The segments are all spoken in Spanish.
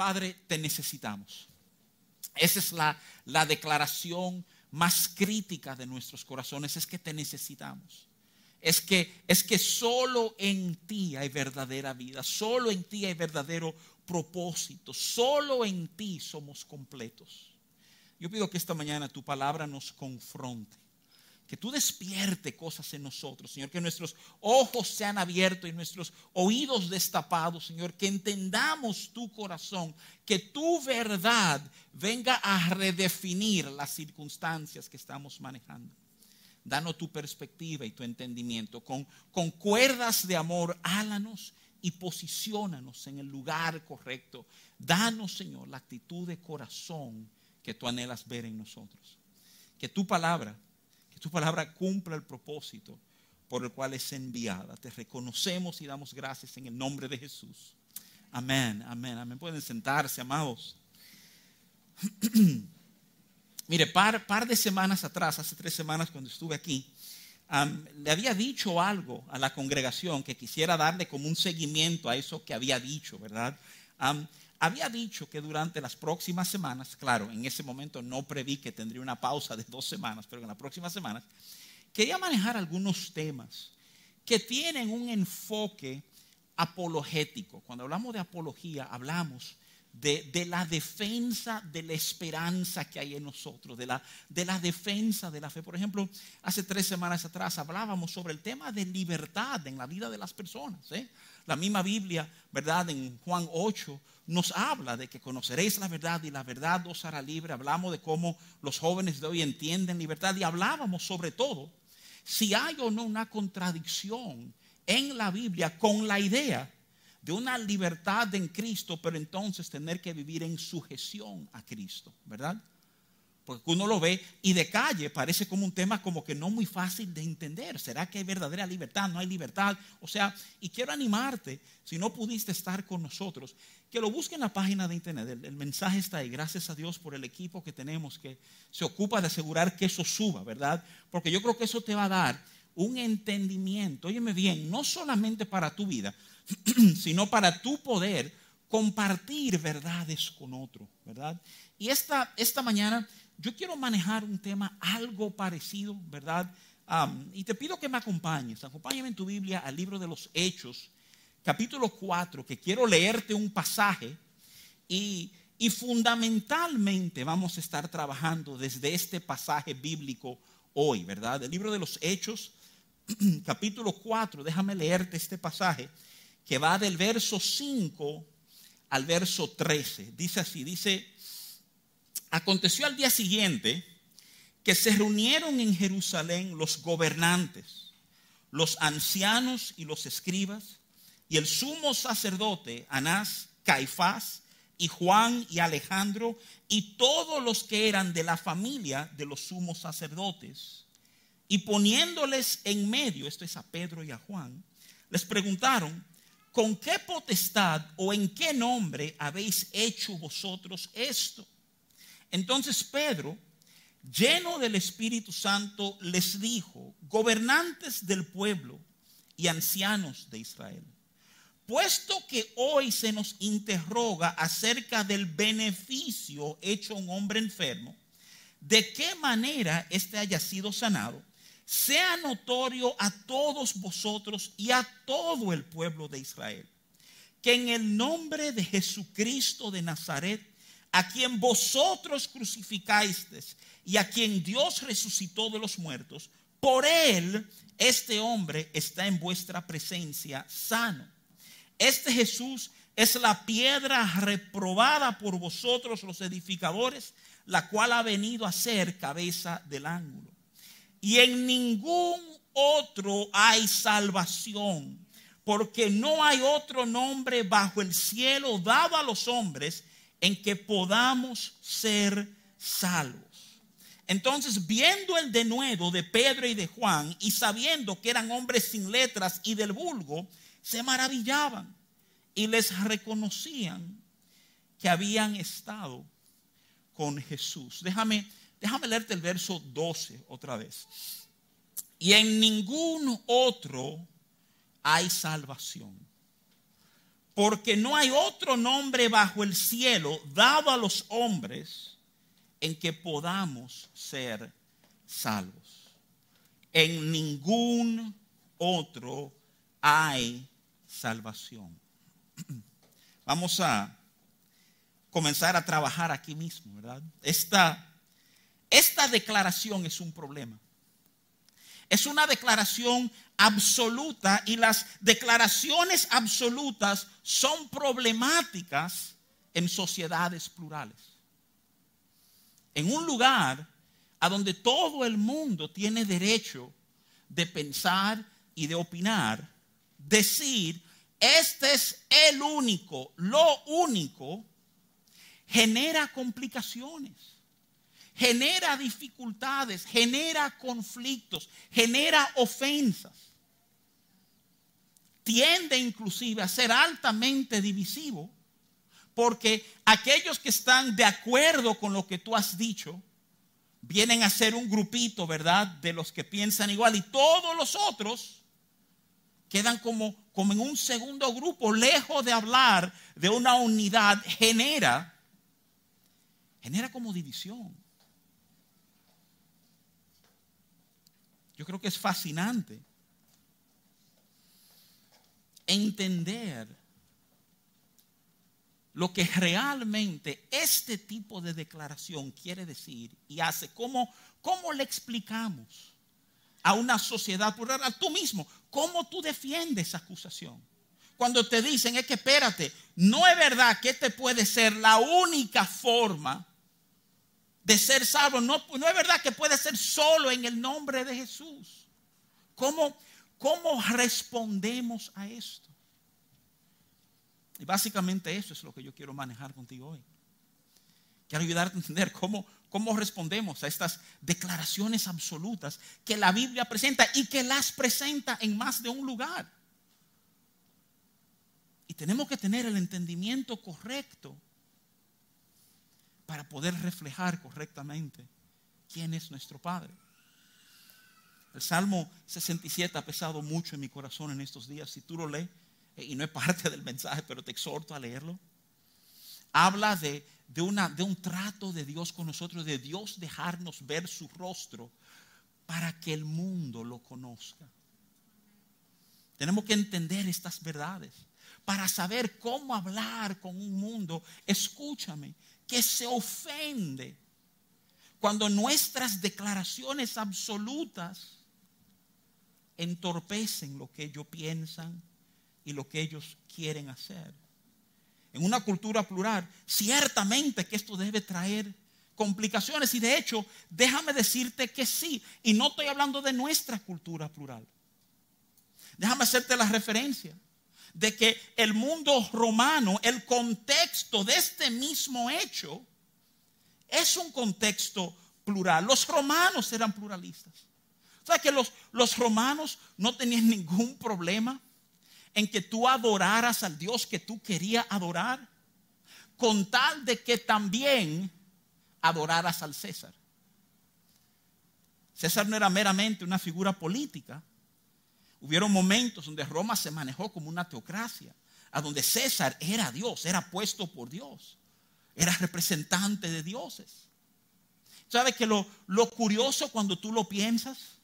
Padre, te necesitamos. Esa es la, la declaración más crítica de nuestros corazones, es que te necesitamos. Es que, es que solo en ti hay verdadera vida, solo en ti hay verdadero propósito, solo en ti somos completos. Yo pido que esta mañana tu palabra nos confronte que tú despierte cosas en nosotros, Señor, que nuestros ojos sean abiertos y nuestros oídos destapados, Señor, que entendamos tu corazón, que tu verdad venga a redefinir las circunstancias que estamos manejando. Danos tu perspectiva y tu entendimiento. Con, con cuerdas de amor, álanos y posiciónanos en el lugar correcto. Danos, Señor, la actitud de corazón que tú anhelas ver en nosotros. Que tu palabra tu palabra cumpla el propósito por el cual es enviada. Te reconocemos y damos gracias en el nombre de Jesús. Amén, amén, amén. Pueden sentarse, amados. Mire, par, par de semanas atrás, hace tres semanas cuando estuve aquí, le había dicho algo a la congregación que quisiera darle como un seguimiento a eso que había dicho, ¿verdad? Había dicho que durante las próximas semanas, claro, en ese momento no preví que tendría una pausa de dos semanas, pero en las próximas semanas, quería manejar algunos temas que tienen un enfoque apologético. Cuando hablamos de apología, hablamos de, la defensa de la esperanza que hay en nosotros, de la, de la defensa de la fe. Por ejemplo, hace tres semanas atrás hablábamos sobre el tema de libertad en la vida de las personas. ¿eh? La misma Biblia, ¿verdad? En Juan 8 nos habla de que conoceréis la verdad y la verdad os hará libre. Hablamos de cómo los jóvenes de hoy entienden libertad y hablábamos sobre todo si hay o no una contradicción en la Biblia con la idea de una libertad en Cristo, pero entonces tener que vivir en sujeción a Cristo, ¿verdad? Porque uno lo ve y de calle parece como un tema como que no muy fácil de entender. ¿Será que hay verdadera libertad? ¿No hay libertad? O sea, y quiero animarte, si no pudiste estar con nosotros, que lo busque en la página de internet. El, mensaje está ahí. Gracias a Dios por el equipo que tenemos que se ocupa de asegurar que eso suba, ¿verdad? Porque yo creo que eso te va a dar un entendimiento, óyeme bien, no solamente para tu vida, sino para tu poder compartir verdades con otro, ¿verdad? Y esta, esta mañana yo quiero manejar un tema algo parecido, ¿verdad? y te pido que me acompañes. Acompáñame en tu Biblia al libro de los Hechos, capítulo 4, que quiero leerte un pasaje y, y fundamentalmente vamos a estar trabajando desde este pasaje bíblico hoy, ¿verdad? El libro de los Hechos, capítulo 4, déjame leerte este pasaje que va del verso 5 al verso 13. Dice así, dice, Aconteció al día siguiente que se reunieron en Jerusalén los gobernantes, los ancianos y los escribas, y el sumo sacerdote Anás, Caifás, y Juan y Alejandro, y todos los que eran de la familia de los sumos sacerdotes. Y poniéndoles en medio, esto es a Pedro y a Juan, les preguntaron, ¿con qué potestad o en qué nombre habéis hecho vosotros esto? Entonces Pedro, lleno del Espíritu Santo, les dijo, gobernantes del pueblo y ancianos de Israel, puesto que hoy se nos interroga acerca del beneficio hecho a un hombre enfermo, de qué manera éste haya sido sanado, sea notorio a todos vosotros y a todo el pueblo de Israel, que en el nombre de Jesucristo de Nazaret, a quien vosotros crucificasteis y a quien Dios resucitó de los muertos, por él este hombre está en vuestra presencia sano. Este Jesús es la piedra reprobada por vosotros los edificadores, la cual ha venido a ser cabeza del ángulo. Y en ningún otro hay salvación, porque no hay otro nombre bajo el cielo dado a los hombres en que podamos ser salvos. Entonces, viendo el denuedo de Pedro y de Juan y sabiendo que eran hombres sin letras y del vulgo, se maravillaban y les reconocían que habían estado con Jesús. Déjame, déjame leerte el verso 12 otra vez. Y en ningún otro hay salvación porque no hay otro nombre bajo el cielo dado a los hombres en que podamos ser salvos. En ningún otro hay salvación. Vamos a comenzar a trabajar aquí mismo, ¿verdad? Esta, esta declaración es un problema. Es una declaración absoluta y las declaraciones absolutas son problemáticas en sociedades plurales. En un lugar a donde todo el mundo tiene derecho de pensar y de opinar, decir, este es el único, lo único, genera complicaciones, genera dificultades, genera conflictos, genera ofensas. Tiende inclusive a ser altamente divisivo porque aquellos que están de acuerdo con lo que tú has dicho, vienen a ser un grupito, ¿verdad? De los que piensan igual y todos los otros quedan como, como en un segundo grupo, lejos de hablar de una unidad, genera genera como división. Yo creo que es fascinante entender lo que realmente este tipo de declaración quiere decir y hace. ¿Cómo, cómo le explicamos a una sociedad plural, a tú mismo? ¿Cómo tú defiendes esa acusación? Cuando te dicen es que espérate, no es verdad que este puede ser la única forma de ser salvo. No, es verdad que puede ser solo en el nombre de Jesús. ¿Cómo, cómo respondemos a esto? Y básicamente eso es lo que yo quiero manejar contigo hoy. Quiero ayudarte a entender cómo, cómo respondemos a estas declaraciones absolutas que la Biblia presenta y que las presenta en más de un lugar. Y tenemos que tener el entendimiento correcto para poder reflejar correctamente quién es nuestro Padre. El Salmo 67 ha pesado mucho en mi corazón en estos días. Si tú lo lees, eh, y no es parte del mensaje, pero te exhorto a leerlo. Habla de, de, una, de un trato de Dios con nosotros, de Dios dejarnos ver su rostro para que el mundo lo conozca. Tenemos que entender estas verdades para saber cómo hablar con un mundo. Escúchame, que se ofende cuando nuestras declaraciones absolutas entorpecen lo que ellos piensan y lo que ellos quieren hacer. En una cultura plural, ciertamente que esto debe traer complicaciones y de hecho, déjame decirte que sí, y no estoy hablando de nuestra cultura plural. Déjame hacerte la referencia de que el mundo romano, el contexto de este mismo hecho, es un contexto plural. Los romanos eran pluralistas. O sea que los, los romanos no tenían ningún problema en que tú adoraras al Dios que tú querías adorar, con tal de que también adoraras al César. César no era meramente una figura política, Hubieron momentos donde Roma se manejó como una teocracia, a donde César era Dios, era puesto por Dios, era representante de dioses. ¿Sabe que lo, lo curioso cuando tú lo piensas?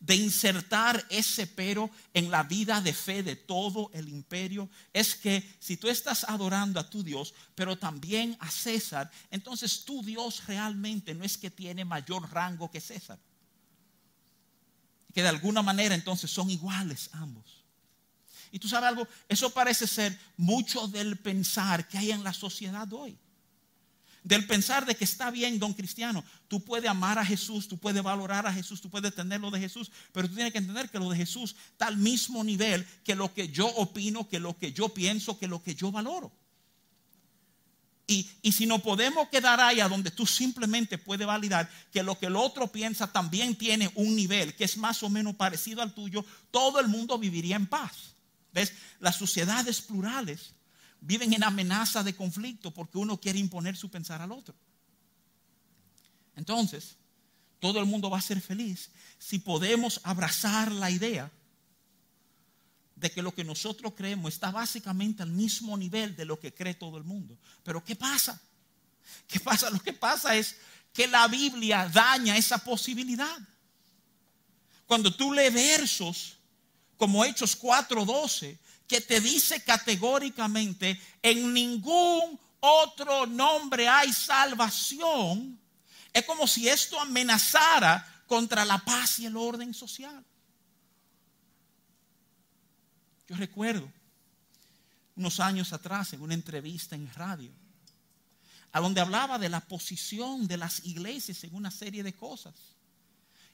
de insertar ese pero en la vida de fe de todo el imperio es que si tú estás adorando a tu Dios, pero también a César, entonces tu Dios realmente no es que tiene mayor rango que César que de alguna manera entonces son iguales ambos. Y tú sabes algo, eso parece ser mucho del pensar que hay en la sociedad hoy. Del pensar de que está bien, don cristiano, tú puedes amar a Jesús, tú puedes valorar a Jesús, tú puedes tener lo de Jesús, pero tú tienes que entender que lo de Jesús está al mismo nivel que lo que yo opino, que lo que yo pienso, que lo que yo valoro. Y, si no podemos quedar ahí a donde tú simplemente puedes validar que lo que el otro piensa también tiene un nivel que es más o menos parecido al tuyo, todo el mundo viviría en paz. ¿Ves? Las sociedades plurales viven en amenaza de conflicto porque uno quiere imponer su pensar al otro. Entonces, todo el mundo va a ser feliz si podemos abrazar la idea de que lo que nosotros creemos está básicamente al mismo nivel de lo que cree todo el mundo. Pero ¿qué pasa? ¿Qué pasa? Lo que pasa es que la Biblia daña esa posibilidad. Cuando tú lees versos como Hechos 4:12, que te dice categóricamente, en ningún otro nombre hay salvación, es como si esto amenazara contra la paz y el orden social. Yo recuerdo unos años atrás en una entrevista en radio, a donde hablaba de la posición de las iglesias en una serie de cosas.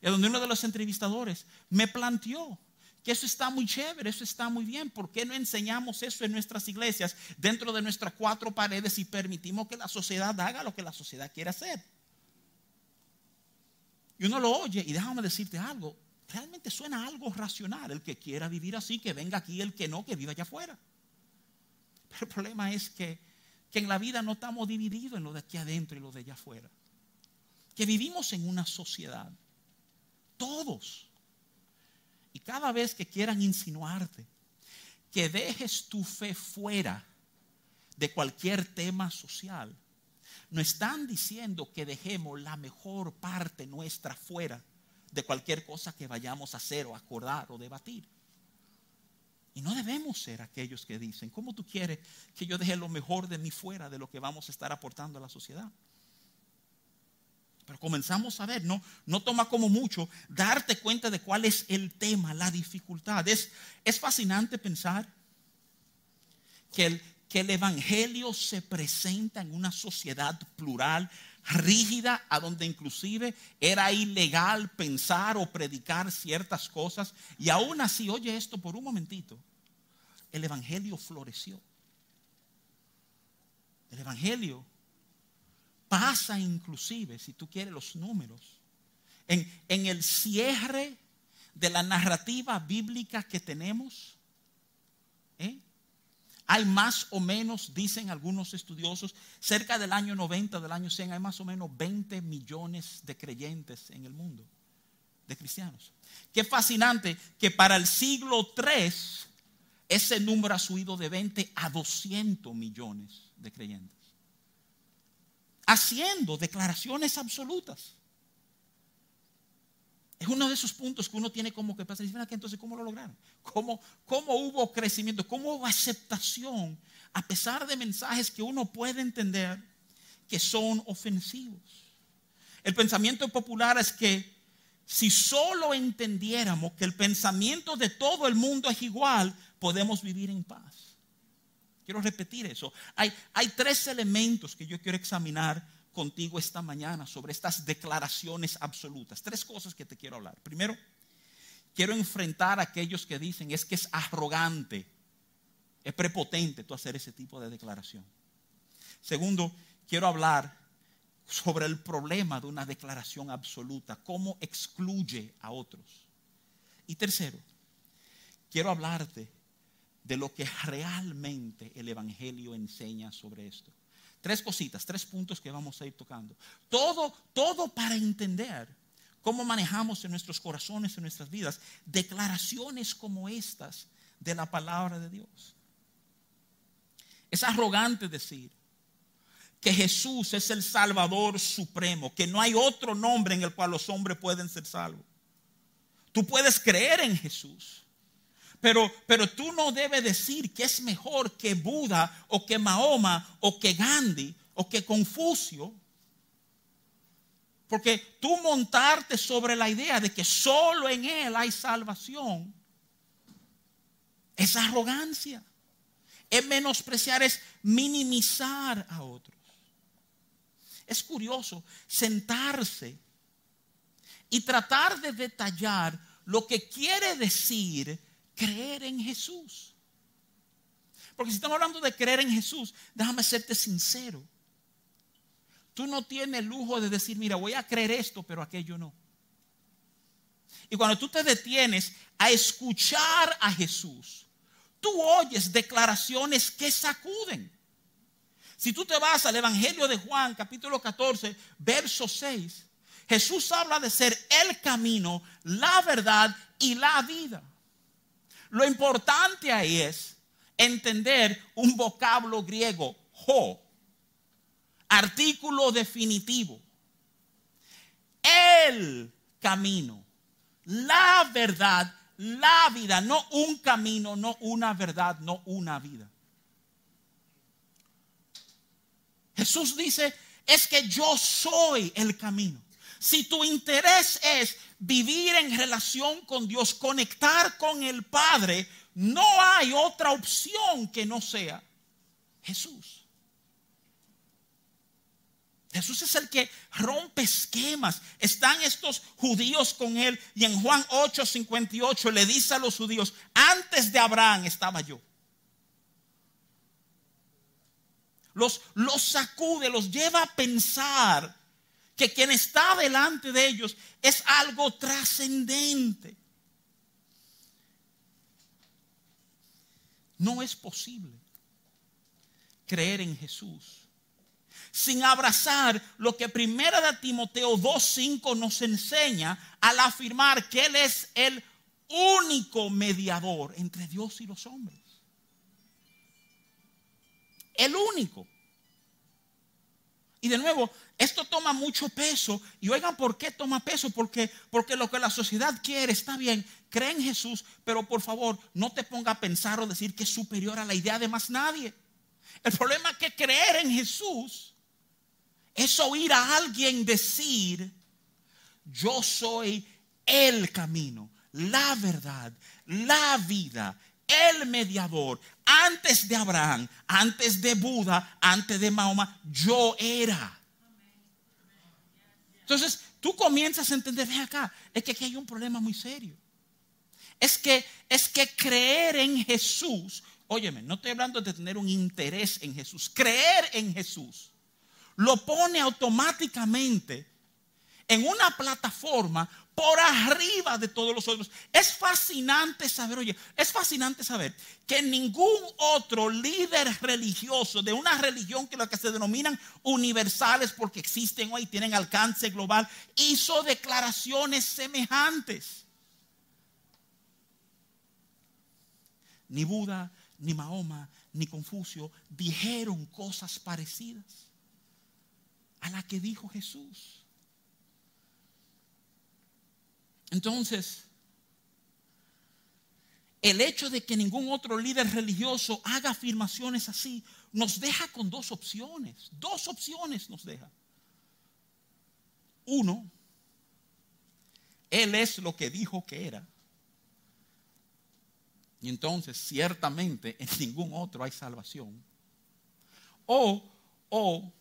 Y a donde uno de los entrevistadores me planteó que eso está muy chévere, eso está muy bien. ¿Por qué no enseñamos eso en nuestras iglesias, dentro de nuestras cuatro paredes y permitimos que la sociedad haga lo que la sociedad quiere hacer? Y uno lo oye y déjame decirte algo, realmente suena algo racional. El que quiera vivir así, que venga aquí, el que no, que viva allá afuera. Pero el problema es que, que en la vida no estamos divididos en lo de aquí adentro y lo de allá afuera. Que vivimos en una sociedad, todos y cada vez que quieran insinuarte que dejes tu fe fuera de cualquier tema social, no están diciendo que dejemos la mejor parte nuestra fuera de cualquier cosa que vayamos a hacer o acordar o debatir. Y no debemos ser aquellos que dicen, ¿cómo tú quieres que yo deje lo mejor de mí fuera de lo que vamos a estar aportando a la sociedad? Pero comenzamos a ver, no, no toma como mucho darte cuenta de cuál es el tema, la dificultad. Es, es fascinante pensar que el, que el Evangelio se presenta en una sociedad plural, rígida, a donde inclusive era ilegal pensar o predicar ciertas cosas. Y aún así, oye esto por un momentito, el Evangelio floreció. El Evangelio pasa inclusive, si tú quieres los números, en, en el cierre de la narrativa bíblica que tenemos. Hay más o menos, dicen algunos estudiosos, cerca del año 90, del año 100, hay más o menos 20 millones de creyentes en el mundo, de cristianos. Qué fascinante que para el siglo 3 ese número ha subido de 20 a 200 millones de creyentes haciendo declaraciones absolutas. Es uno de esos puntos que uno tiene como que pensar, entonces, ¿cómo lo lograron? ¿Cómo, ¿Cómo hubo crecimiento? ¿Cómo hubo aceptación a pesar de mensajes que uno puede entender que son ofensivos? El pensamiento popular es que si solo entendiéramos que el pensamiento de todo el mundo es igual, podemos vivir en paz. Quiero repetir eso. Hay, hay tres elementos que yo quiero examinar contigo esta mañana sobre estas declaraciones absolutas. Tres cosas que te quiero hablar. Primero, quiero enfrentar a aquellos que dicen es que es arrogante, es prepotente tú hacer ese tipo de declaración. Segundo, quiero hablar sobre el problema de una declaración absoluta, cómo excluye a otros. Y tercero, quiero hablarte de lo que realmente el Evangelio enseña sobre esto. Tres cositas, tres puntos que vamos a ir tocando. Todo, todo para entender cómo manejamos en nuestros corazones, en nuestras vidas, declaraciones como estas de la palabra de Dios. Es arrogante decir que Jesús es el Salvador supremo, que no hay otro nombre en el cual los hombres pueden ser salvos. Tú puedes creer en Jesús, pero, pero tú no debes decir que es mejor que Buda o que Mahoma o que Gandhi o que Confucio. Porque tú montarte sobre la idea de que solo en Él hay salvación es arrogancia. Es menospreciar, es minimizar a otros. Es curioso sentarse y tratar de detallar lo que quiere decir creer en Jesús. Porque si estamos hablando de creer en Jesús, déjame serte sincero. Tú no tienes el lujo de decir, mira, voy a creer esto, pero aquello no. Y cuando tú te detienes a escuchar a Jesús, tú oyes declaraciones que sacuden. Si tú te vas al Evangelio de Juan, capítulo 14, verso 6, Jesús habla de ser el camino, la verdad y la vida. Lo importante ahí es entender un vocablo griego, ho, artículo definitivo. El camino, la verdad, la vida, no un camino, no una verdad, no una vida. Jesús dice, es que yo soy el camino. Si tu interés es vivir en relación con Dios, conectar con el Padre, no hay otra opción que no sea Jesús. Jesús es el que rompe esquemas. Están estos judíos con él y en Juan 8:58 le dice a los judíos, antes de Abraham estaba yo. Los, los sacude, los lleva a pensar que quien está delante de ellos es algo trascendente. No es posible creer en Jesús sin abrazar lo que Primera de Timoteo 2.5 nos enseña al afirmar que Él es el único mediador entre Dios y los hombres. El único. Y de nuevo, esto toma mucho peso. Y oigan, ¿por qué toma peso? Porque, porque lo que la sociedad quiere está bien. Cree en Jesús, pero por favor, no te ponga a pensar o decir que es superior a la idea de más nadie. El problema es que creer en Jesús es oír a alguien decir, yo soy el camino, la verdad, la vida, el mediador. Antes de Abraham, antes de Buda, antes de Mahoma, yo era. Entonces, tú comienzas a entender, ve acá, es que aquí hay un problema muy serio. Es que, es que creer en Jesús, óyeme, no estoy hablando de tener un interés en Jesús, creer en Jesús lo pone automáticamente en una plataforma por arriba de todos los otros. Es fascinante saber, oye, es fascinante saber que ningún otro líder religioso de una religión que lo que se denominan universales porque existen hoy, tienen alcance global, hizo declaraciones semejantes. Ni Buda, ni Mahoma, ni Confucio dijeron cosas parecidas a la que dijo Jesús. Entonces, el hecho de que ningún otro líder religioso haga afirmaciones así nos deja con dos opciones. Dos opciones nos deja. Uno, Él es lo que dijo que era. Y entonces, ciertamente, en ningún otro hay salvación. O, o,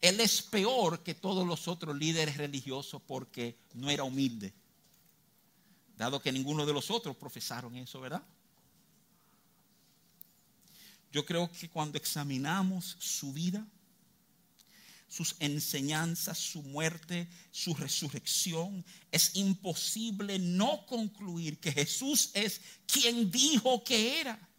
él es peor que todos los otros líderes religiosos porque no era humilde. Dado que ninguno de los otros profesaron eso, ¿verdad? Yo creo que cuando examinamos su vida, sus enseñanzas, su muerte, su resurrección, es imposible no concluir que Jesús es quien dijo que era.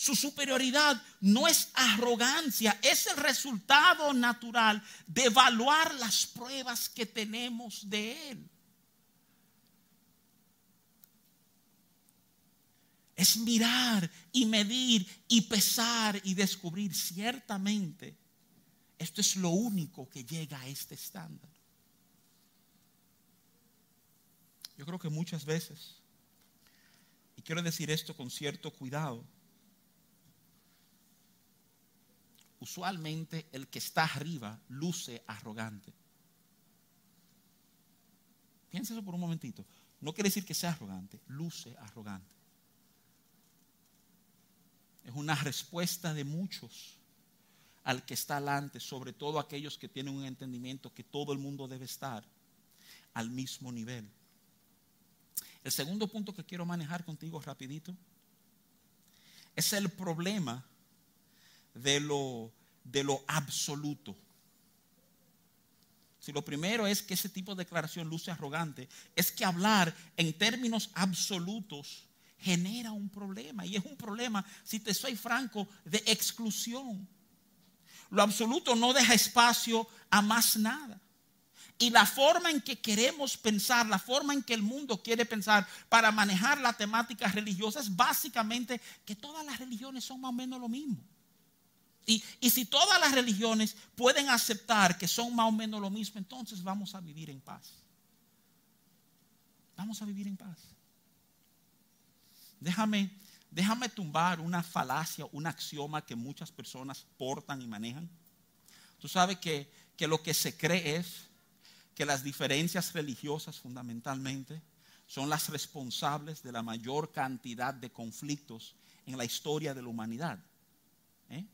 Su superioridad no es arrogancia, es el resultado natural de evaluar las pruebas que tenemos de Él. Es mirar y medir y pesar y descubrir ciertamente. Esto es lo único que llega a este estándar. Yo creo que muchas veces, y quiero decir esto con cierto cuidado, usualmente el que está arriba luce arrogante. Piensa eso por un momentito. No quiere decir que sea arrogante, luce arrogante. Es una respuesta de muchos al que está delante, sobre todo aquellos que tienen un entendimiento que todo el mundo debe estar al mismo nivel. El segundo punto que quiero manejar contigo rapidito es el problema de lo, de lo absoluto. Si lo primero es que ese tipo de declaración luce arrogante, es que hablar en términos absolutos genera un problema. Y es un problema, si te soy franco, de exclusión. Lo absoluto no deja espacio a más nada. Y la forma en que queremos pensar, la forma en que el mundo quiere pensar para manejar la temática religiosa es básicamente que todas las religiones son más o menos lo mismo. Y, si todas las religiones pueden aceptar que son más o menos lo mismo, entonces vamos a vivir en paz. Vamos a vivir en paz. Déjame, déjame tumbar una falacia, un axioma que muchas personas portan y manejan. Tú sabes que, que lo que se cree es que las diferencias religiosas fundamentalmente son las responsables de la mayor cantidad de conflictos en la historia de la humanidad. ¿eh?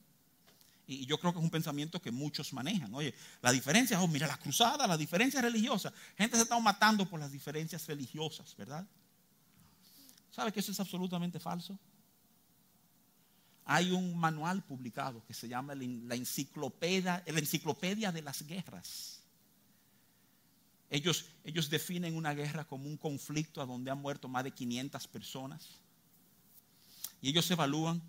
Y yo creo que es un pensamiento que muchos manejan. Oye, la diferencia, oh, mira, la cruzada, la diferencia religiosa. Gente se está matando por las diferencias religiosas, ¿verdad? ¿Sabe que eso es absolutamente falso? Hay un manual publicado que se llama la enciclopedia, la enciclopedia de las guerras ellos, ellos definen una guerra como un conflicto a donde han muerto más de 500 personas. Y ellos evalúan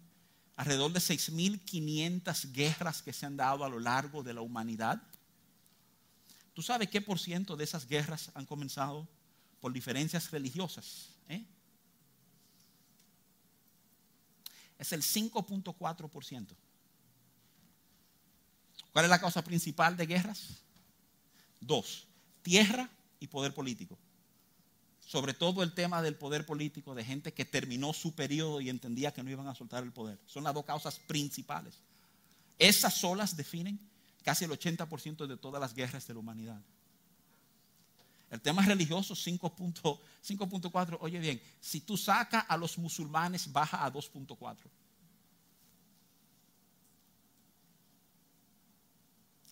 alrededor de 6.500 guerras que se han dado a lo largo de la humanidad. ¿Tú sabes qué por ciento de esas guerras han comenzado por diferencias religiosas? Eh? Es el 5.4%. ¿Cuál es la causa principal de guerras? Dos tierra y poder político. Sobre todo el tema del poder político de gente que terminó su periodo y entendía que no iban a soltar el poder. Son las dos causas principales. Esas solas definen casi el 80% de todas las guerras de la humanidad. El tema religioso 5.4, oye bien, si tú sacas a los musulmanes baja a 2.4.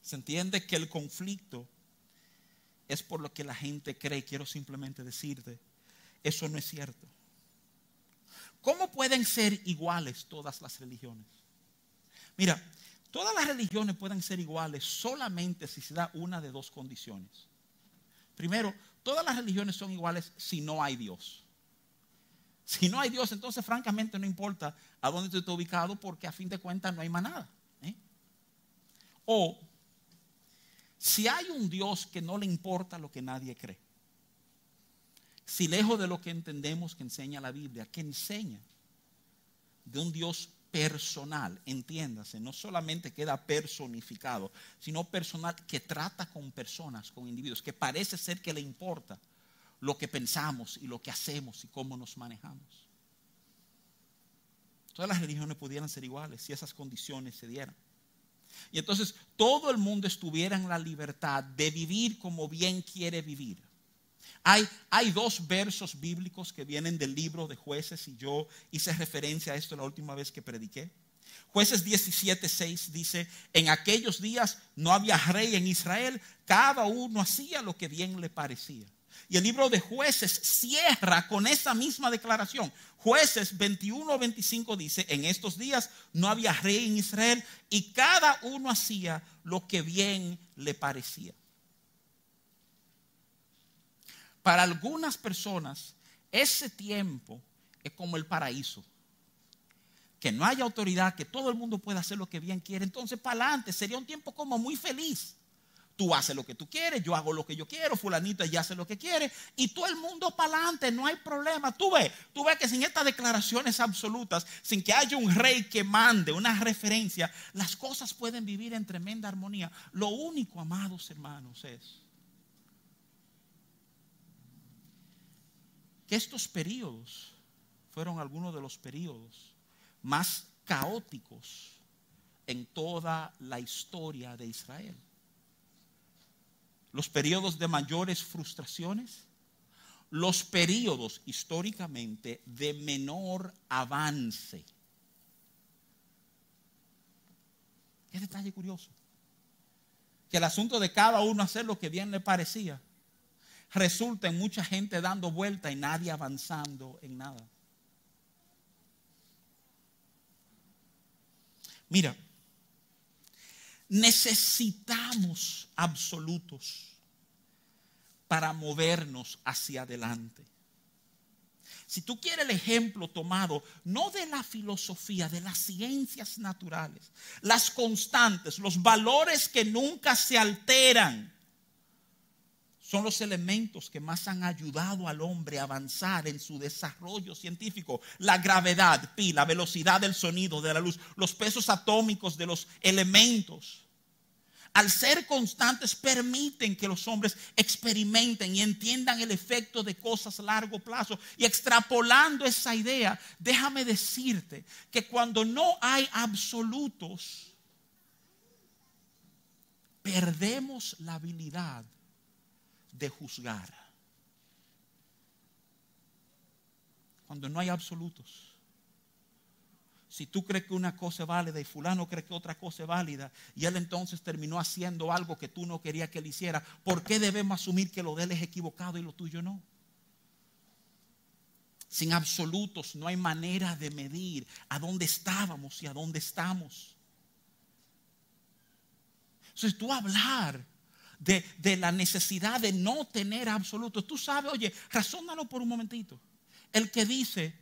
Se entiende que el conflicto es por lo que la gente cree. Quiero simplemente decirte, eso no es cierto. ¿Cómo pueden ser iguales todas las religiones? Mira, todas las religiones pueden ser iguales solamente si se da una de dos condiciones. Primero, todas las religiones son iguales si no hay Dios. Si no hay Dios, entonces francamente no importa a dónde tú estás ubicado porque a fin de cuentas no hay más nada. ¿eh? O si hay un Dios que no le importa lo que nadie cree, si lejos de lo que entendemos que enseña la Biblia, que enseña de un Dios personal, entiéndase, no solamente queda personificado, sino personal que trata con personas, con individuos, que parece ser que le importa lo que pensamos y lo que hacemos y cómo nos manejamos. Todas las religiones pudieran ser iguales si esas condiciones se dieran. Y entonces todo el mundo estuviera en la libertad de vivir como bien quiere vivir. Hay, hay, dos versos bíblicos que vienen del libro de jueces y yo hice referencia a esto la última vez que prediqué. Jueces 17:6 dice, en aquellos días no había rey en Israel, cada uno hacía lo que bien le parecía. Y el libro de jueces cierra con esa misma declaración. Jueces 21-25 dice, en estos días no había rey en Israel y cada uno hacía lo que bien le parecía. Para algunas personas, ese tiempo es como el paraíso. Que no haya autoridad, que todo el mundo pueda hacer lo que bien quiere. Entonces, para adelante, sería un tiempo como muy feliz. Tú haces lo que tú quieres, yo hago lo que yo quiero, fulanito ya hace lo que quiere y todo el mundo para adelante, no hay problema. Tú ves, tú ves que sin estas declaraciones absolutas, sin que haya un rey que mande una referencia, las cosas pueden vivir en tremenda armonía. Lo único, amados hermanos, es que estos periodos fueron algunos de los periodos más caóticos en toda la historia de Israel los periodos de mayores frustraciones, los periodos históricamente de menor avance. Qué detalle curioso. Que el asunto de cada uno hacer lo que bien le parecía resulta en mucha gente dando vuelta y nadie avanzando en nada. Mira, necesitamos absolutos para movernos hacia adelante. Si tú quieres el ejemplo tomado, no de la filosofía, de las ciencias naturales, las constantes, los valores que nunca se alteran, son los elementos que más han ayudado al hombre a avanzar en su desarrollo científico. La gravedad, pi, la velocidad del sonido, de la luz, los pesos atómicos de los elementos. Al ser constantes permiten que los hombres experimenten y entiendan el efecto de cosas a largo plazo. Y extrapolando esa idea, déjame decirte que cuando no hay absolutos, perdemos la habilidad de juzgar. Cuando no hay absolutos. Si tú crees que una cosa es válida y fulano cree que otra cosa es válida y él entonces terminó haciendo algo que tú no querías que él hiciera, ¿por qué debemos asumir que lo de él es equivocado y lo tuyo no? Sin absolutos no hay manera de medir a dónde estábamos y a dónde estamos. Entonces tú hablar de, la necesidad de no tener absolutos. Tú sabes, oye, razónalo por un momentito. El que dice,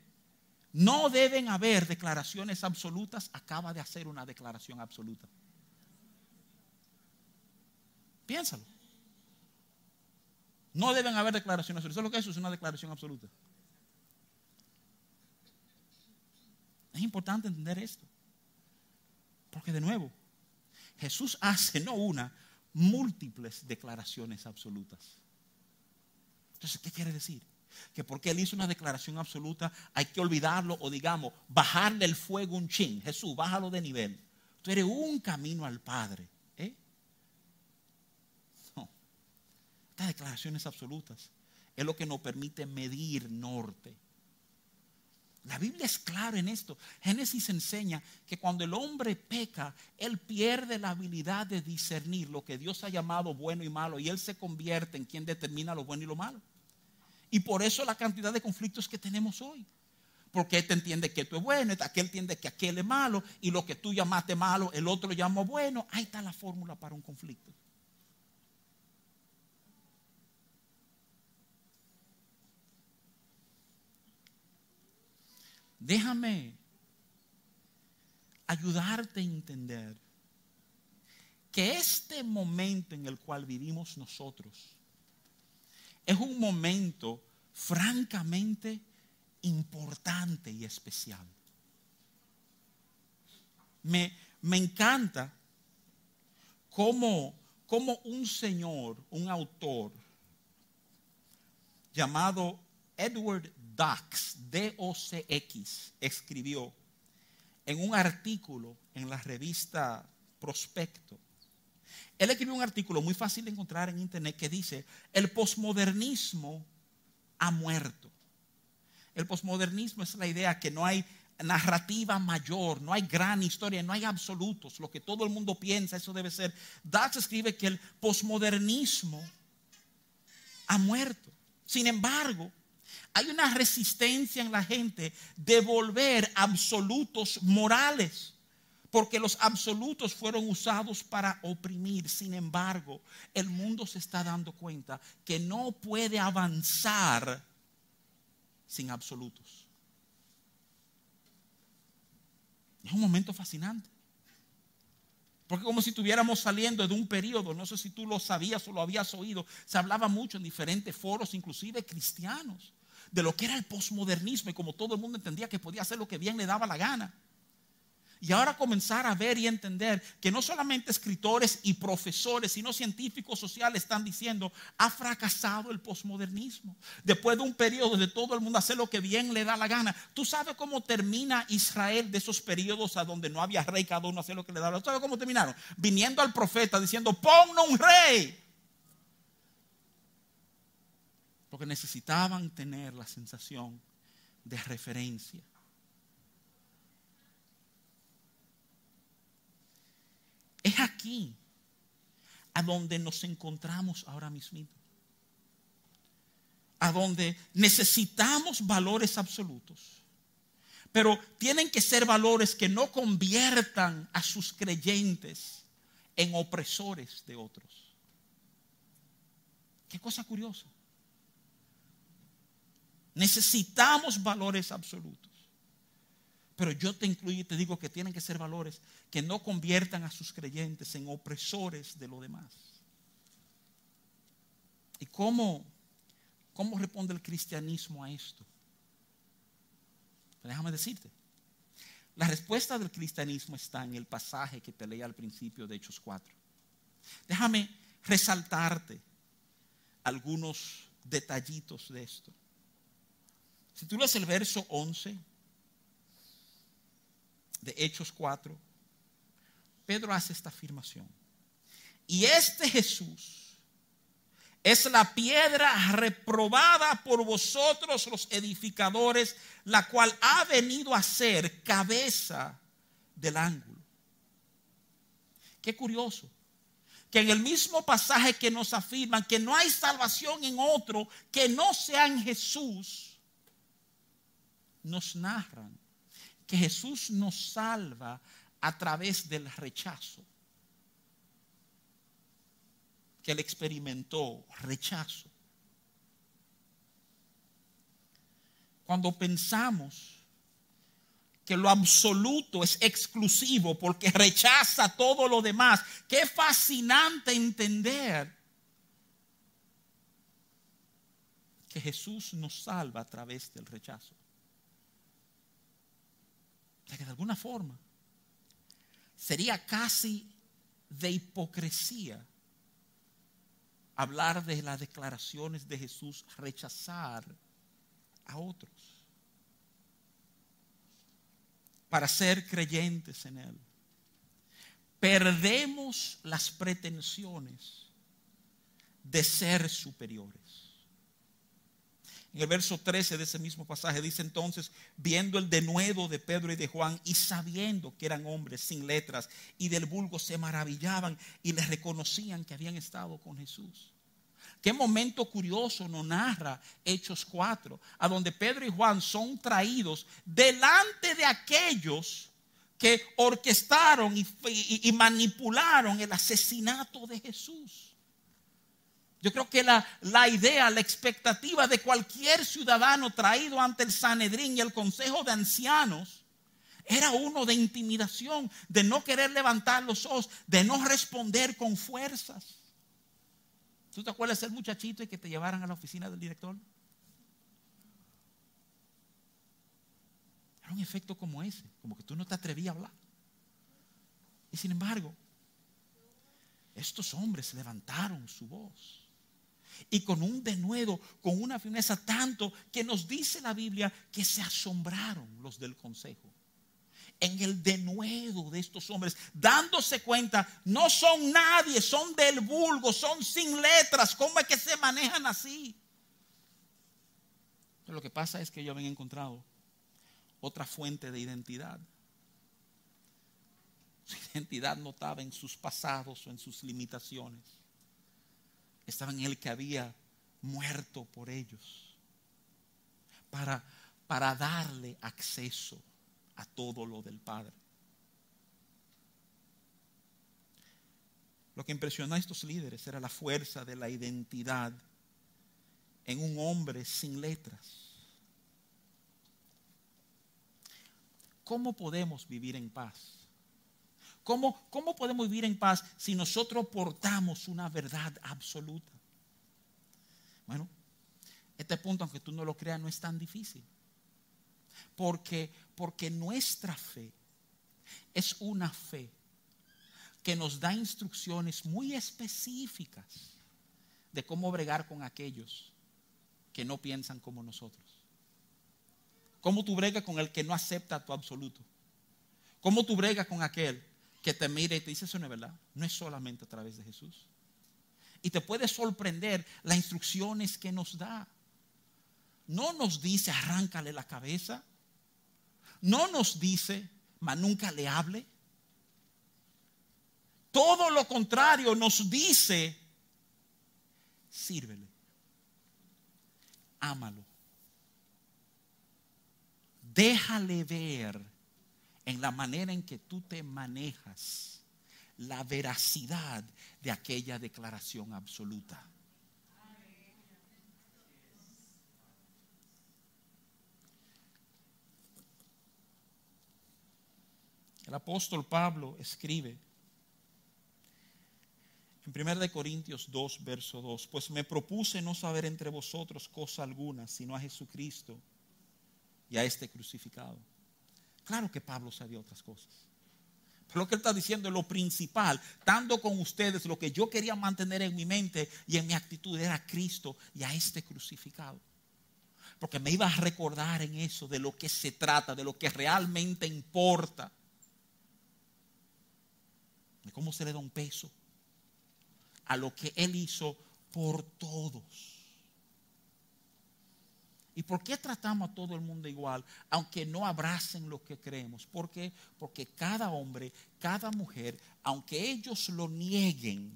no deben haber declaraciones absolutas, acaba de hacer una declaración absoluta. Piénsalo. No deben haber declaraciones absolutas. Eso es lo que es, es una declaración absoluta. Es importante entender esto. Porque de nuevo, Jesús hace no una, múltiples declaraciones absolutas. Entonces, ¿qué quiere decir? Que porque Él hizo una declaración absoluta hay que olvidarlo o digamos, bajarle el fuego un chin. Jesús, bájalo de nivel. Tú eres un camino al Padre. ¿eh? No. Estas declaraciones absolutas es lo que nos permite medir norte. La Biblia es clara en esto. Génesis enseña que cuando el hombre peca, él pierde la habilidad de discernir lo que Dios ha llamado bueno y malo y él se convierte en quien determina lo bueno y lo malo. Y por eso la cantidad de conflictos que tenemos hoy. Porque este entiende que esto es bueno, aquel entiende que aquel es malo y lo que tú llamaste malo, el otro lo llamó bueno. Ahí está la fórmula para un conflicto. Déjame ayudarte a entender que este momento en el cual vivimos nosotros es un momento francamente importante y especial. Me, me encanta cómo, cómo un señor, un autor llamado Edward Dox, D-O-C-X, escribió en un artículo en la revista Prospecto. Él escribió un artículo muy fácil de encontrar en internet que dice, el posmodernismo ha muerto. El posmodernismo es la idea que no hay narrativa mayor, no hay gran historia, no hay absolutos, lo que todo el mundo piensa, eso debe ser. Dax escribe que el posmodernismo ha muerto. Sin embargo, hay una resistencia en la gente de volver absolutos morales, porque los absolutos fueron usados para oprimir. Sin embargo, el mundo se está dando cuenta que no puede avanzar sin absolutos. Es un momento fascinante. Porque como si estuviéramos saliendo de un periodo, no sé si tú lo sabías o lo habías oído, se hablaba mucho en diferentes foros, inclusive cristianos, de lo que era el posmodernismo y como todo el mundo entendía que podía hacer lo que bien le daba la gana. Y ahora comenzar a ver y entender que no solamente escritores y profesores, sino científicos sociales están diciendo, ha fracasado el posmodernismo. Después de un periodo de todo el mundo hacer lo que bien le da la gana. Tú sabes cómo termina Israel de esos periodos a donde no había rey, cada uno hacer lo que le daba. ¿Tú sabes cómo terminaron? Viniendo al profeta diciendo, ponnos un rey. Porque necesitaban tener la sensación de referencia. Es aquí a donde nos encontramos ahora mismo. A donde necesitamos valores absolutos. Pero tienen que ser valores que no conviertan a sus creyentes en opresores de otros. Qué cosa curiosa. Necesitamos valores absolutos. Pero yo te incluyo y te digo que tienen que ser valores que no conviertan a sus creyentes en opresores de lo demás. ¿Y cómo, cómo responde el cristianismo a esto? Déjame decirte. La respuesta del cristianismo está en el pasaje que te leí al principio de Hechos 4. Déjame resaltarte algunos detallitos de esto. Si tú lees el verso 11 de Hechos 4, Pedro hace esta afirmación. Y este Jesús es la piedra reprobada por vosotros los edificadores, la cual ha venido a ser cabeza del ángulo. Qué curioso, que en el mismo pasaje que nos afirman que no hay salvación en otro que no sea en Jesús, nos narran que Jesús nos salva a través del rechazo que él experimentó, rechazo. Cuando pensamos que lo absoluto es exclusivo porque rechaza todo lo demás, qué fascinante entender que Jesús nos salva a través del rechazo. O que de alguna forma sería casi de hipocresía hablar de las declaraciones de Jesús, rechazar a otros para ser creyentes en Él. Perdemos las pretensiones de ser superiores. En el verso 13 de ese mismo pasaje dice entonces, viendo el denuedo de Pedro y de Juan y sabiendo que eran hombres sin letras y del vulgo se maravillaban y les reconocían que habían estado con Jesús. Qué momento curioso nos narra Hechos 4, a donde Pedro y Juan son traídos delante de aquellos que orquestaron y, y manipularon el asesinato de Jesús. Yo creo que la, la, idea, la expectativa de cualquier ciudadano traído ante el Sanedrín y el Consejo de Ancianos era uno de intimidación, de no querer levantar los ojos, de no responder con fuerzas. ¿Tú te acuerdas del muchachito y que te llevaran a la oficina del director? Era un efecto como ese, como que tú no te atrevías a hablar. Y sin embargo, estos hombres levantaron su voz y con un denuedo, con una firmeza tanto que nos dice la Biblia que se asombraron los del consejo. En el denuedo de estos hombres, dándose cuenta, no son nadie, son del vulgo, son sin letras, ¿cómo es que se manejan así? Pero lo que pasa es que ellos habían encontrado otra fuente de identidad. Su identidad no estaba en sus pasados o en sus limitaciones estaba en el que había muerto por ellos, para, para darle acceso a todo lo del Padre. Lo que impresionó a estos líderes era la fuerza de la identidad en un hombre sin letras. ¿Cómo podemos vivir en paz? ¿Cómo, podemos vivir en paz si nosotros portamos una verdad absoluta? Bueno, este punto, aunque tú no lo creas, no es tan difícil. Porque, porque nuestra fe es una fe que nos da instrucciones muy específicas de cómo bregar con aquellos que no piensan como nosotros. ¿Cómo tú bregas con el que no acepta tu absoluto? ¿Cómo tú bregas con aquel que te mire y te dice, eso no es verdad. No es solamente a través de Jesús. Y te puede sorprender las instrucciones que nos da. No nos dice, arráncale la cabeza. No nos dice, mas nunca le hable. Todo lo contrario nos dice, sírvele. Ámalo. Déjale ver en la manera en que tú te manejas la veracidad de aquella declaración absoluta. El apóstol Pablo escribe En 1 Corintios 2, verso 2, pues me propuse no saber entre vosotros cosa alguna, sino a Jesucristo y a este crucificado. Claro que Pablo sabía otras cosas. Pero lo que él está diciendo es lo principal, estando con ustedes, lo que yo quería mantener en mi mente y en mi actitud era Cristo y a este crucificado. Porque me iba a recordar en eso de lo que se trata, de lo que realmente importa. De cómo se le da un peso a lo que Él hizo por todos. ¿Y por qué tratamos a todo el mundo igual, aunque no abracen lo que creemos? ¿Por qué? Porque cada hombre, cada mujer, aunque ellos lo nieguen,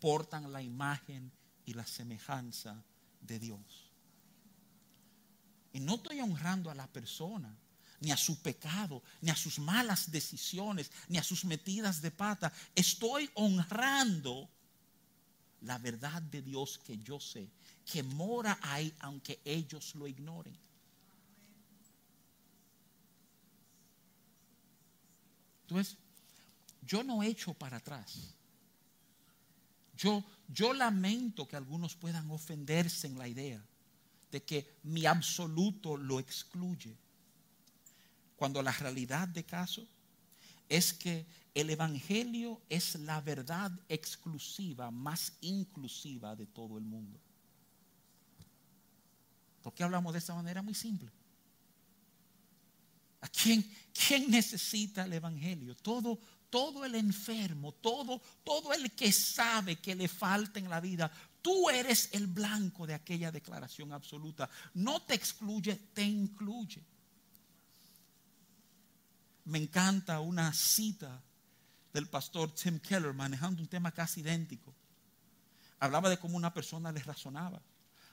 portan la imagen y la semejanza de Dios. Y no estoy honrando a la persona, ni a su pecado, ni a sus malas decisiones, ni a sus metidas de pata. Estoy honrando la verdad de Dios que yo sé, que mora ahí aunque ellos lo ignoren. Entonces, yo no echo para atrás. Yo, yo lamento que algunos puedan ofenderse en la idea de que mi absoluto lo excluye. Cuando la realidad de caso es que el Evangelio es la verdad exclusiva, más inclusiva de todo el mundo. ¿Por qué hablamos de esa manera? Muy simple. ¿A quién, quién necesita el Evangelio? Todo, todo el enfermo, todo, todo el que sabe que le falta en la vida, tú eres el blanco de aquella declaración absoluta. No te excluye, te incluye. Me encanta una cita del pastor Tim Keller manejando un tema casi idéntico. Hablaba de cómo una persona le razonaba,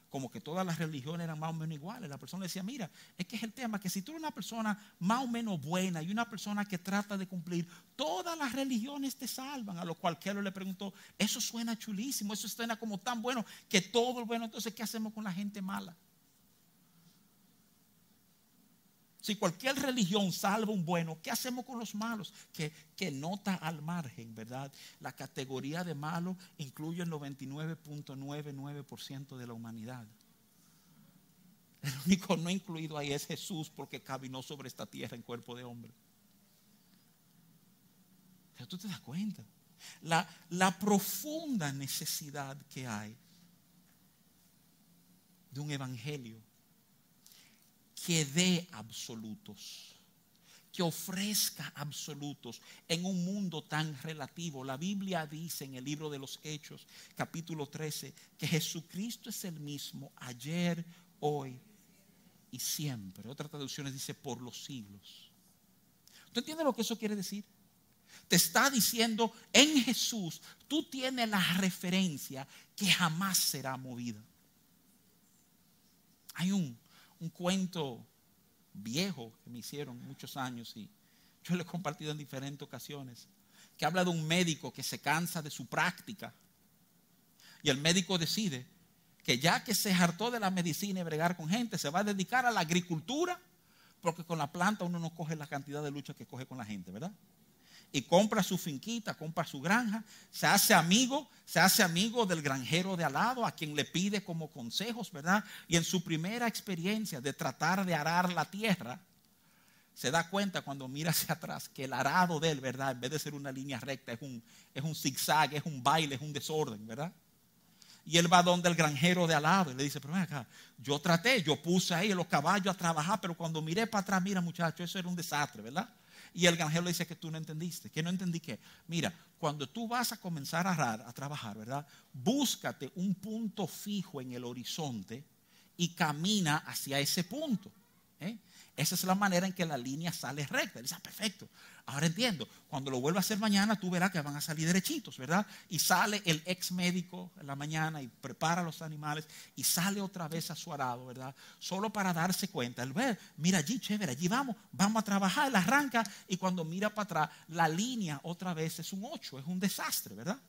como que todas las religiones eran más o menos iguales. La persona decía, mira, es que es el tema que si tú eres una persona más o menos buena y una persona que trata de cumplir, todas las religiones te salvan. A lo cual Keller le preguntó, eso suena chulísimo, eso suena como tan bueno que todo es bueno, entonces ¿qué hacemos con la gente mala? Si cualquier religión salva un bueno, ¿qué hacemos con los malos? Que, que nota al margen, ¿verdad? La categoría de malo incluye el 99.99% de la humanidad. El único no incluido ahí es Jesús porque caminó sobre esta tierra en cuerpo de hombre. Pero tú te das cuenta. La, la profunda necesidad que hay de un evangelio que dé absolutos, que ofrezca absolutos en un mundo tan relativo. La Biblia dice en el libro de los Hechos, capítulo 13, que Jesucristo es el mismo ayer, hoy y siempre. Otra traducciones dice por los siglos. ¿Tú entiendes lo que eso quiere decir? Te está diciendo en Jesús, tú tienes la referencia que jamás será movida. Hay un un cuento viejo que me hicieron muchos años y yo lo he compartido en diferentes ocasiones, que habla de un médico que se cansa de su práctica y el médico decide que ya que se hartó de la medicina y bregar con gente, se va a dedicar a la agricultura, porque con la planta uno no coge la cantidad de lucha que coge con la gente, ¿verdad? Y compra su finquita, compra su granja, se hace amigo, se hace amigo del granjero de al lado, a quien le pide como consejos, ¿verdad? Y en su primera experiencia de tratar de arar la tierra, se da cuenta cuando mira hacia atrás que el arado de él, ¿verdad? En vez de ser una línea recta, es un, es un zigzag, es un baile, es un desorden, ¿verdad? Y él va donde el granjero de al lado y le dice, pero ven acá, yo traté, yo puse ahí los caballos a trabajar, pero cuando miré para atrás, mira muchacho, eso era un desastre, ¿verdad? Y el granjero le dice que tú no entendiste. Que no entendí qué. Mira, cuando tú vas a comenzar a, trabajar, ¿verdad? Búscate un punto fijo en el horizonte y camina hacia ese punto. ¿eh? Esa es la manera en que la línea sale recta. dice, ah, perfecto. Ahora entiendo. Cuando lo vuelva a hacer mañana, tú verás que van a salir derechitos, ¿verdad? Y sale el ex médico en la mañana y prepara los animales y sale otra vez a su arado, ¿verdad? Solo para darse cuenta. El ver, mira allí, chévere, allí vamos, vamos a trabajar. Él arranca y cuando mira para atrás, la línea otra vez es un 8, es un desastre, ¿verdad?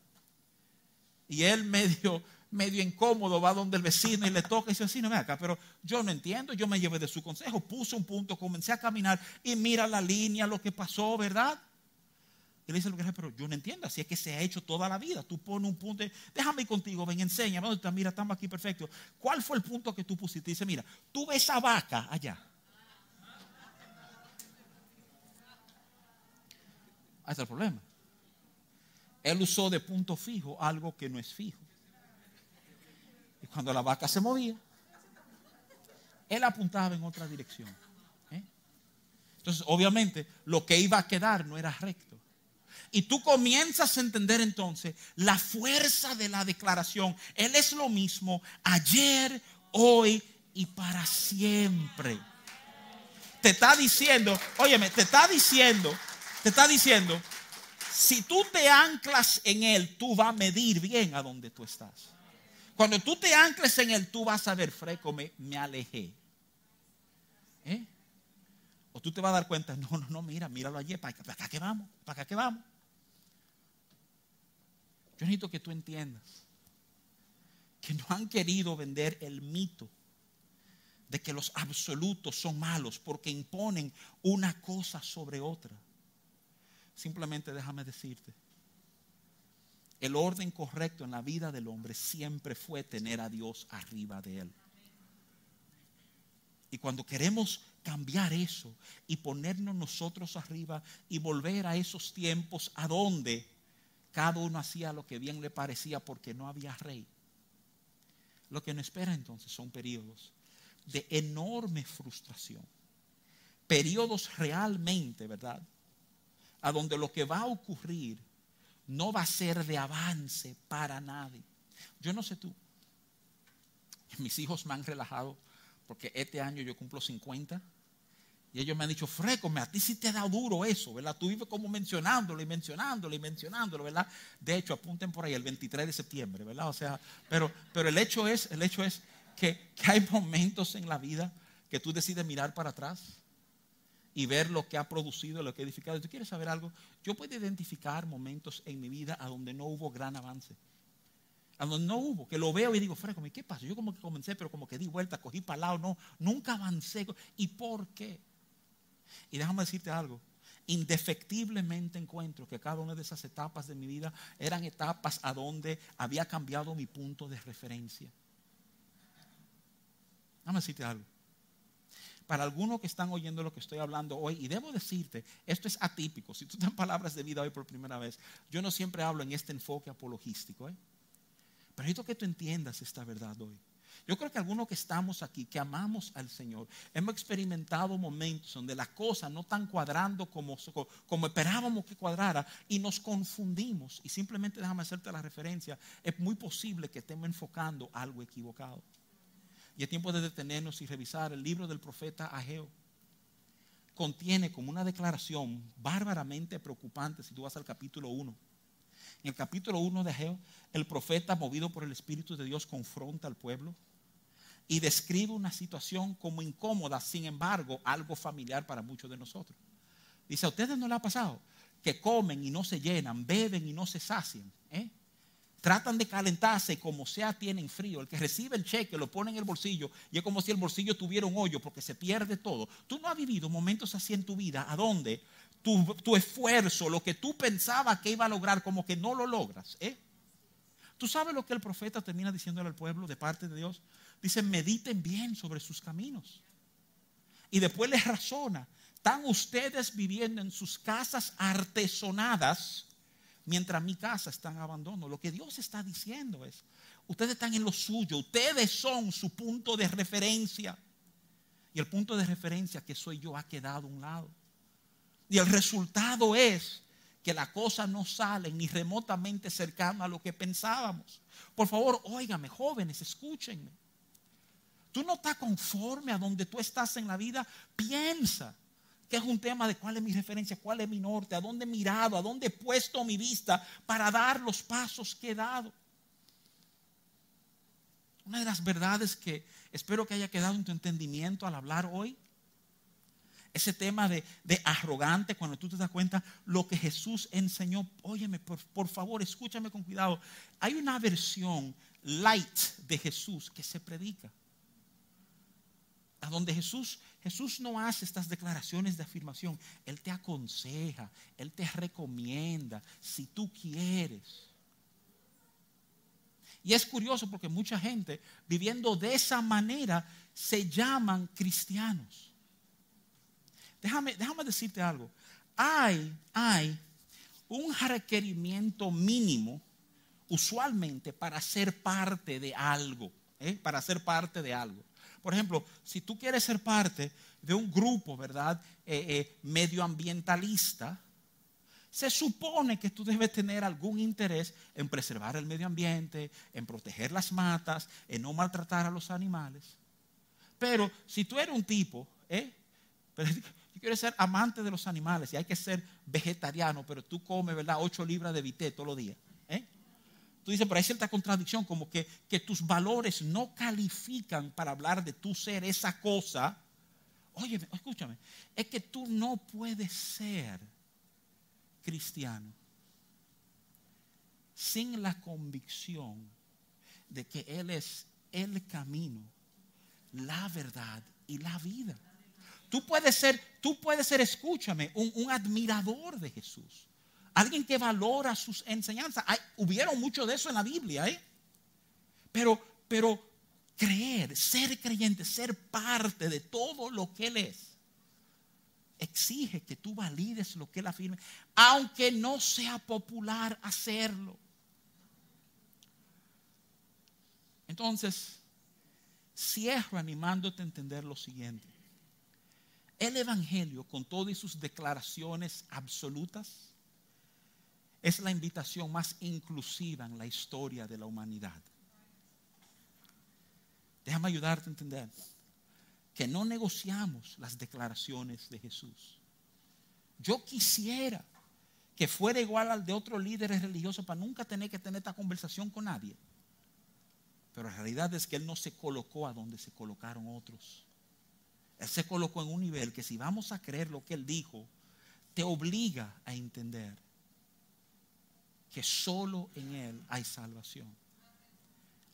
Y él medio medio incómodo, va donde el vecino y le toca y dice, así no me acá, pero yo no entiendo, yo me llevé de su consejo, puse un punto, comencé a caminar y mira la línea, lo que pasó, ¿verdad? Y le dice, pero yo no entiendo, así es que se ha hecho toda la vida. Tú pones un punto, déjame ir contigo, ven, enseña, mira, estamos aquí perfecto. ¿Cuál fue el punto que tú pusiste? Dice, mira, tú ves esa vaca allá. Ahí está el problema. Él usó de punto fijo algo que no es fijo. Y cuando la vaca se movía, él apuntaba en otra dirección. ¿eh? Entonces, obviamente, lo que iba a quedar no era recto. Y tú comienzas a entender entonces la fuerza de la declaración. Él es lo mismo ayer, hoy y para siempre. Te está diciendo, óyeme, te está diciendo, te está diciendo, si tú te anclas en Él, tú vas a medir bien a donde tú estás. Cuando tú te ancles en Él, tú vas a ver, freco, me, alejé. ¿Eh? O tú te vas a dar cuenta, no, no, no, mira, míralo allí, para, para acá que vamos, para acá que vamos. Yo necesito que tú entiendas que no han querido vender el mito de que los absolutos son malos porque imponen una cosa sobre otra. Simplemente déjame decirte, el orden correcto en la vida del hombre siempre fue tener a Dios arriba de él. Y cuando queremos cambiar eso y ponernos nosotros arriba y volver a esos tiempos a donde cada uno hacía lo que bien le parecía porque no había rey. Lo que nos espera entonces son periodos de enorme frustración. Periodos realmente, ¿verdad? A donde lo que va a ocurrir no va a ser de avance para nadie. Yo no sé tú. Mis hijos me han relajado porque este año yo cumplo 50 y ellos me han dicho, Frécome, a ti sí te da duro eso, ¿verdad? Tú vives como mencionándolo y mencionándolo y mencionándolo, ¿verdad? De hecho, apunten por ahí el 23 de septiembre, ¿verdad? O sea, pero, pero el hecho es, el hecho es que, que hay momentos en la vida que tú decides mirar para atrás y ver lo que ha producido, lo que ha edificado. ¿Tú quieres saber algo? Yo puedo identificar momentos en mi vida a donde no hubo gran avance. A donde no hubo, que lo veo y digo, Frécome, ¿qué pasa? Yo como que comencé, pero como que di vuelta, cogí para lado, no, nunca avancé. ¿Y por qué? Y déjame decirte algo. Indefectiblemente encuentro que cada una de esas etapas de mi vida eran etapas a donde había cambiado mi punto de referencia. Déjame decirte algo. Para algunos que están oyendo lo que estoy hablando hoy, y debo decirte, esto es atípico. Si tú das palabras de vida hoy por primera vez, yo no siempre hablo en este enfoque apologístico. ¿eh? Pero necesito que tú entiendas esta verdad hoy. Yo creo que algunos que estamos aquí, que amamos al Señor, hemos experimentado momentos donde las cosas no están cuadrando como, como esperábamos que cuadrara y nos confundimos. Y simplemente déjame hacerte la referencia, es muy posible que estemos enfocando algo equivocado. Y es tiempo de detenernos y revisar el libro del profeta Ageo. Contiene como una declaración bárbaramente preocupante si tú vas al capítulo 1. En el capítulo 1 de Ageo, el profeta, movido por el Espíritu de Dios, confronta al pueblo y describe una situación como incómoda, sin embargo, algo familiar para muchos de nosotros. Dice, ¿a ustedes no le ha pasado? Que comen y no se llenan, beben y no se sacian. ¿eh? Tratan de calentarse como sea tienen frío. El que recibe el cheque lo pone en el bolsillo y es como si el bolsillo tuviera un hoyo porque se pierde todo. Tú no has vivido momentos así en tu vida a donde tu, tu esfuerzo, lo que tú pensabas que iba a lograr, como que no lo logras. ¿eh? ¿Tú sabes lo que el profeta termina diciéndole al pueblo de parte de Dios? Dice, mediten bien sobre sus caminos. Y después les razona, están ustedes viviendo en sus casas artesonadas mientras mi casa está en abandono. Lo que Dios está diciendo es, ustedes están en lo suyo, ustedes son su punto de referencia. Y el punto de referencia que soy yo ha quedado a un lado. Y el resultado es que la cosa no sale ni remotamente cercana a lo que pensábamos. Por favor, óigame, jóvenes, escúchenme tú no estás conforme a donde tú estás en la vida, piensa que es un tema de cuál es mi referencia, cuál es mi norte, a dónde he mirado, a dónde he puesto mi vista para dar los pasos que he dado. Una de las verdades que espero que haya quedado en tu entendimiento al hablar hoy, ese tema de, arrogante, cuando tú te das cuenta lo que Jesús enseñó, óyeme, por, por favor, escúchame con cuidado. Hay una versión light de Jesús que se predica. A donde Jesús, Jesús no hace estas declaraciones de afirmación. Él te aconseja, Él te recomienda, si tú quieres. Y es curioso porque mucha gente viviendo de esa manera se llaman cristianos. Déjame, déjame decirte algo. Hay, hay un requerimiento mínimo usualmente para ser parte de algo, ¿eh? para ser parte de algo. Por ejemplo, si tú quieres ser parte de un grupo, ¿verdad? Eh, eh, medioambientalista, se supone que tú debes tener algún interés en preservar el medio ambiente, en proteger las matas, en no maltratar a los animales. Pero si tú eres un tipo, ¿eh? Yo quiero ser amante de los animales y hay que ser vegetariano, pero tú comes, ¿verdad? Ocho libras de vité todos los días. Tú dices, pero hay cierta contradicción, como que, que tus valores no califican para hablar de tu ser esa cosa. Oye, escúchame, es que tú no puedes ser cristiano sin la convicción de que Él es el camino, la verdad y la vida. Tú puedes ser, tú puedes ser, escúchame, un, admirador de Jesús. Alguien que valora sus enseñanzas. Hay, hubieron mucho de eso en la Biblia, ¿eh? Pero, pero creer, ser creyente, ser parte de todo lo que Él es, exige que tú valides lo que Él afirme, aunque no sea popular hacerlo. Entonces, cierro animándote a entender lo siguiente. El Evangelio, con todas sus declaraciones absolutas, es la invitación más inclusiva en la historia de la humanidad. Déjame ayudarte a entender que no negociamos las declaraciones de Jesús. Yo quisiera que fuera igual al de otros líderes religiosos para nunca tener que tener esta conversación con nadie. Pero la realidad es que Él no se colocó a donde se colocaron otros. Él se colocó en un nivel que si vamos a creer lo que Él dijo, te obliga a entender que solo en Él hay salvación.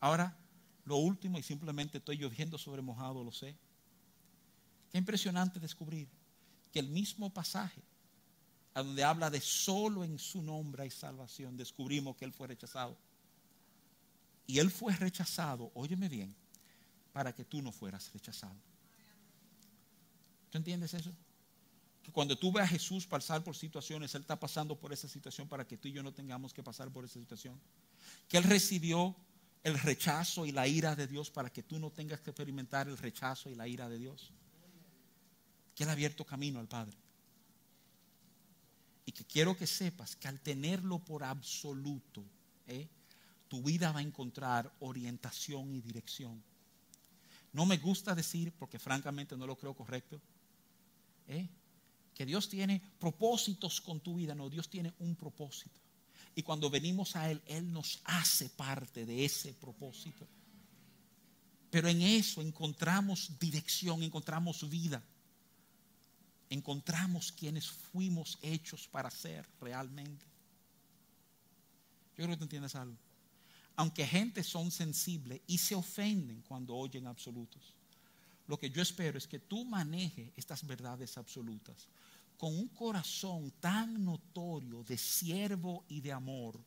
Ahora, lo último, y simplemente estoy lloviendo sobre mojado, lo sé. Qué impresionante descubrir que el mismo pasaje, a donde habla de solo en su nombre hay salvación, descubrimos que Él fue rechazado. Y Él fue rechazado, óyeme bien, para que tú no fueras rechazado. ¿Tú entiendes eso? Cuando tú veas a Jesús pasar por situaciones, Él está pasando por esa situación para que tú y yo no tengamos que pasar por esa situación. Que Él recibió el rechazo y la ira de Dios para que tú no tengas que experimentar el rechazo y la ira de Dios. Que Él ha abierto camino al Padre. Y que quiero que sepas que al tenerlo por absoluto, ¿eh? tu vida va a encontrar orientación y dirección. No me gusta decir, porque francamente no lo creo correcto, ¿Eh? Que Dios tiene propósitos con tu vida. No, Dios tiene un propósito. Y cuando venimos a Él, Él nos hace parte de ese propósito. Pero en eso encontramos dirección, encontramos vida. Encontramos quienes fuimos hechos para ser realmente. Yo creo que tú entiendes algo. Aunque gente son sensibles y se ofenden cuando oyen absolutos lo que yo espero es que tú manejes estas verdades absolutas con un corazón tan notorio de siervo y de amor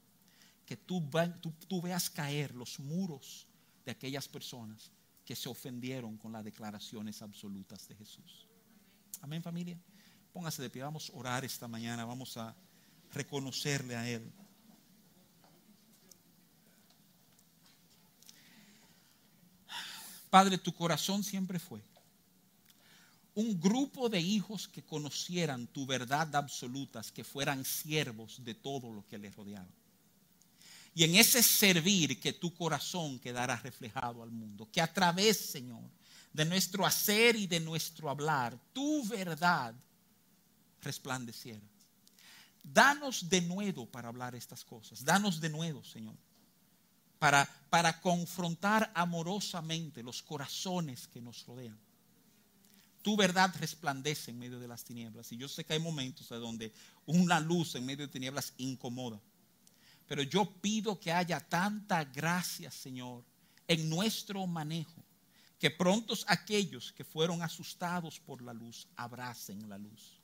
que tú, tú, veas caer los muros de aquellas personas que se ofendieron con las declaraciones absolutas de Jesús. Amén familia. Póngase de pie, vamos a orar esta mañana, vamos a reconocerle a Él. Padre, tu corazón siempre fue un grupo de hijos que conocieran tu verdad absoluta, que fueran siervos de todo lo que les rodeaba. Y en ese servir que tu corazón quedara reflejado al mundo, que a través, Señor, de nuestro hacer y de nuestro hablar, tu verdad resplandeciera. Danos de nuevo para hablar estas cosas. Danos de nuevo, Señor para, para confrontar amorosamente los corazones que nos rodean. Tu verdad resplandece en medio de las tinieblas. Y yo sé que hay momentos donde una luz en medio de tinieblas incomoda. Pero yo pido que haya tanta gracia, Señor, en nuestro manejo, Que prontos aquellos que fueron asustados por la luz abracen la luz.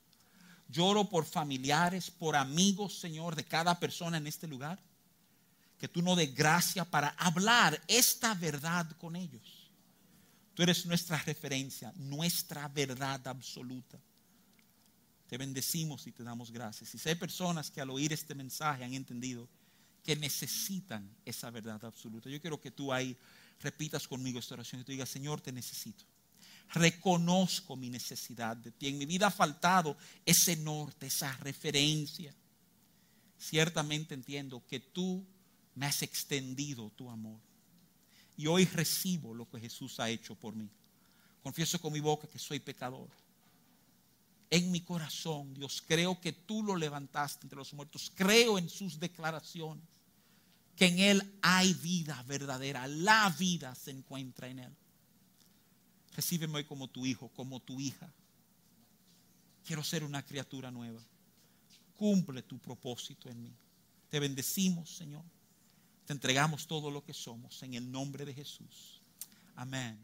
Lloro por familiares, por amigos, Señor, de cada persona en este lugar. Que tú no des gracia para hablar esta verdad con ellos. Tú eres nuestra referencia, nuestra verdad absoluta. Te bendecimos y te damos gracias. Y si hay personas que al oír este mensaje han entendido que necesitan esa verdad absoluta, yo quiero que tú ahí repitas conmigo esta oración y tú digas, Señor, te necesito. Reconozco mi necesidad de ti. En mi vida ha faltado ese norte, esa referencia. Ciertamente entiendo que tú me has extendido tu amor. Y hoy recibo lo que Jesús ha hecho por mí. Confieso con mi boca que soy pecador en mi corazón, Dios, creo que tú lo levantaste entre los muertos. Creo en sus declaraciones, que en Él hay vida verdadera. La vida se encuentra en Él. Recíbeme hoy como tu hijo, como tu hija. Quiero ser una criatura nueva. Cumple tu propósito en mí. Te bendecimos, Señor. Te entregamos todo lo que somos en el nombre de Jesús. Amén.